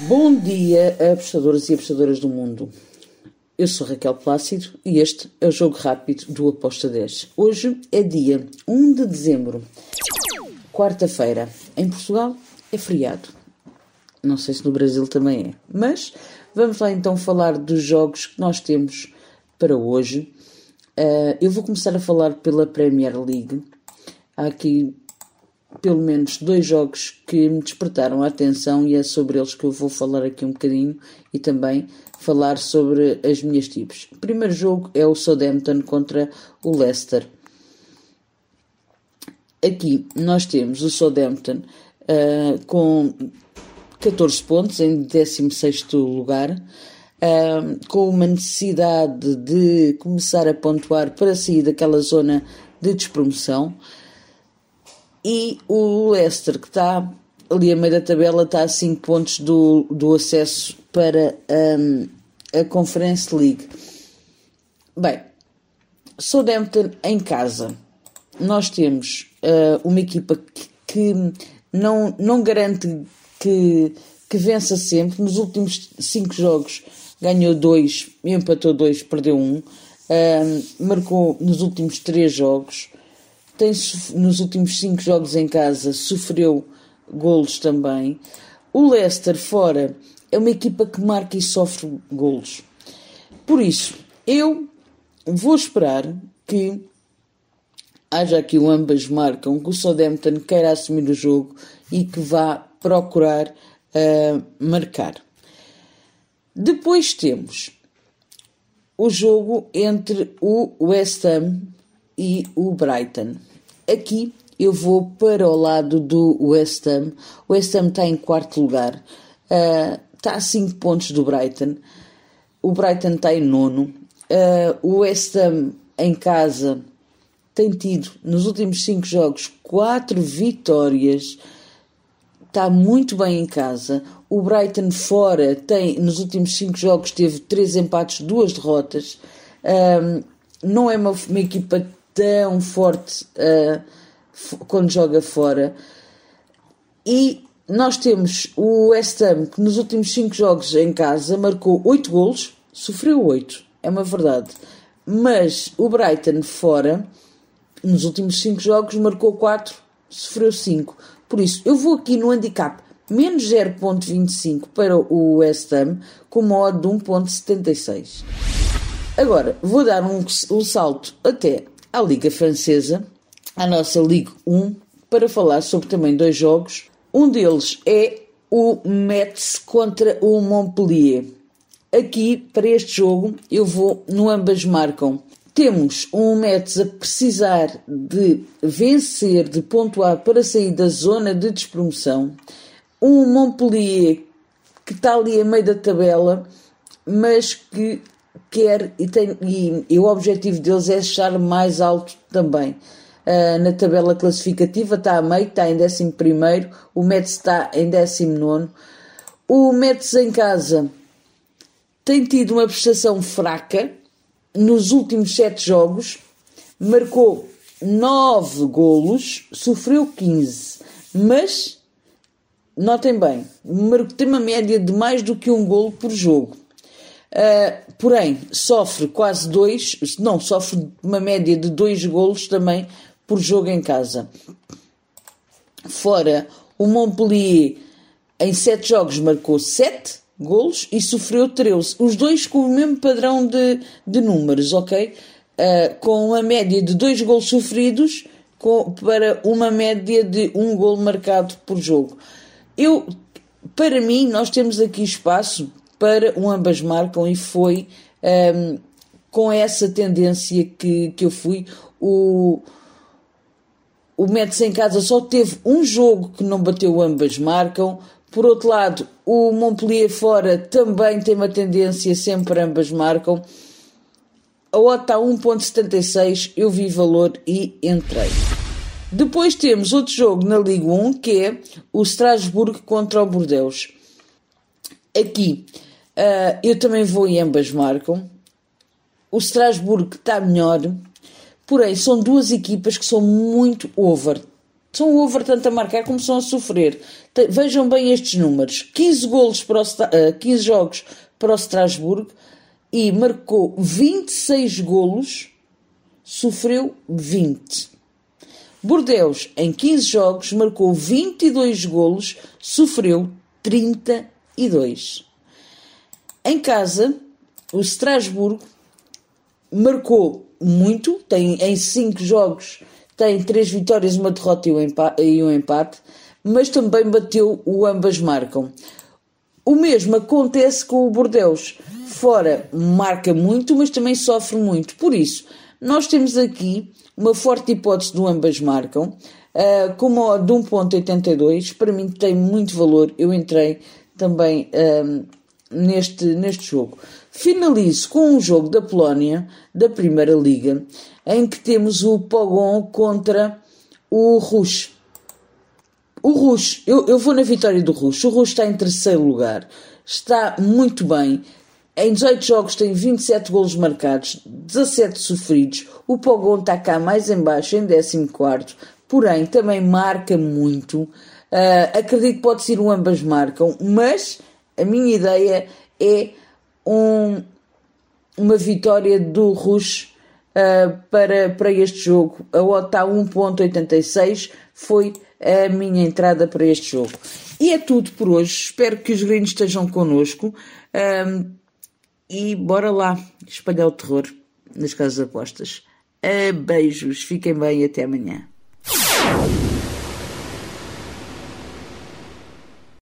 Bom dia, apostadores e apostadoras do mundo. Eu sou Raquel Plácido e este é o Jogo Rápido do Aposta 10. Hoje é dia 1 de dezembro, quarta-feira. Em Portugal é feriado. Não sei se no Brasil também é. Mas vamos lá então falar dos jogos que nós temos para hoje. Uh, eu vou começar a falar pela Premier League. Há aqui pelo menos dois jogos que me despertaram a atenção e é sobre eles que eu vou falar aqui um bocadinho e também falar sobre as minhas tipos. O primeiro jogo é o Southampton contra o Leicester. Aqui nós temos o Southampton uh, com 14 pontos em 16 lugar, uh, com uma necessidade de começar a pontuar para sair daquela zona de despromoção. E o Leicester, que está ali a meio da tabela, está a 5 pontos do, do acesso para um, a Conference League. Bem, Southampton em casa. Nós temos uh, uma equipa que, que, não, não garante que, que vença sempre. Nos últimos 5 jogos ganhou 2, empatou 2, perdeu 1. Um. Uh, marcou nos últimos 3 jogos tem, nos últimos cinco jogos em casa sofreu golos também. O Leicester fora é uma equipa que marca e sofre golos. Por isso, eu vou esperar que haja aqui o ambas marcam, que o Southampton queira assumir o jogo e que vá procurar uh, marcar. Depois temos o jogo entre o West Ham e o Brighton. Aqui eu vou para o lado do West Ham. O West Ham está em quarto lugar, uh, está a 5 pontos do Brighton. O Brighton está em nono. Uh, o West Ham em casa tem tido nos últimos 5 jogos 4 vitórias. Está muito bem em casa. O Brighton fora tem nos últimos 5 jogos teve 3 empates, 2 derrotas. Ah, não é uma, uma equipa tão forte uh, quando joga fora. E nós temos o West Ham que nos últimos 5 jogos em casa marcou 8 golos, sofreu 8, é uma verdade. Mas o Brighton fora, nos últimos 5 jogos, marcou 4, sofreu 5. Por isso, eu vou aqui no handicap menos 0.25 para o West Ham com modo de 1.76. Agora, vou dar um, um salto até à Liga Francesa, à nossa Ligue 1, para falar sobre também dois jogos. Um deles é o Metz contra o Montpellier. Aqui, para este jogo, eu vou no ambas marcam. Temos um Metz a precisar de vencer, de pontuar para sair da zona de despromoção. Um Montpellier que está ali a meio da tabela, mas que quer e, tem, e, e o objetivo deles é estar mais alto também. Uh, na tabela classificativa está a meio, está em 11, o Metz está em 19. O Metz em casa tem tido uma prestação fraca nos últimos 7 jogos, marcou 9 golos, sofreu 15, mas notem bem, tem uma média de mais do que um golo por jogo. Uh, porém, sofre quase dois, não, sofre uma média de dois golos também por jogo em casa. Fora, o Montpellier em sete jogos marcou sete golos e sofreu 13. Os dois com o mesmo padrão de, de números, ok? Uh, com uma média de dois golos sofridos com, para uma média de um golo marcado por jogo. Eu, para mim, nós temos aqui espaço para um ambas marcam e foi um, ehm, com essa tendência que, que eu fui. O, o Metz em casa só teve um jogo que não bateu ambas marcam. Por outro lado, o Montpellier fora também tem uma tendência sempre ambas marcam. A OTA está 1.76, eu vi valor e entrei. Depois temos outro jogo na Liga 1 que é o Strasbourg contra o Bordeaux. Aqui Uh, eu também vou e ambas marcam. O Strasbourg está melhor, porém são duas equipas que são muito over. são over tanto a marcar como são a sofrer. Vejam bem estes números: 15 golos para o, 15 jogos para o Strasbourg e marcou 26 golos, sofreu 20. Bordeus, em 15 jogos, marcou 22 golos, sofreu 32. Em casa, o Strasbourg marcou muito, tem em 5 jogos tem 3 vitórias, uma derrota e um empate, mas também bateu o ambas marcam. O mesmo acontece com o Bordeus. Fora marca muito, mas também sofre muito. Por isso, nós temos aqui uma forte hipótese do ambas marcam, uh, com uma de 1.82. Para mim tem muito valor. Eu entrei também uh, neste, neste jogo. Finalizo com um jogo da Polónia, da Primeira Liga, em que temos o Pogon contra o Rush. O Rush, eu, eu vou na vitória do Rush. O Rush está em terceiro lugar, está muito bem. Em 18 jogos tem 27 golos marcados, 17 sofridos. O Pogon está cá mais embaixo, em 14 porém também marca muito. Uh, acredito que pode ser um ambas marcam, mas a minha ideia é um, uma vitória do Rush uh, para, para este jogo. A OTA 1.86 foi a minha entrada para este jogo. E é tudo por hoje. Espero que os gringos estejam connosco. Um, e bora lá espalhar o terror nas casas apostas. Uh, beijos, fiquem bem e até amanhã.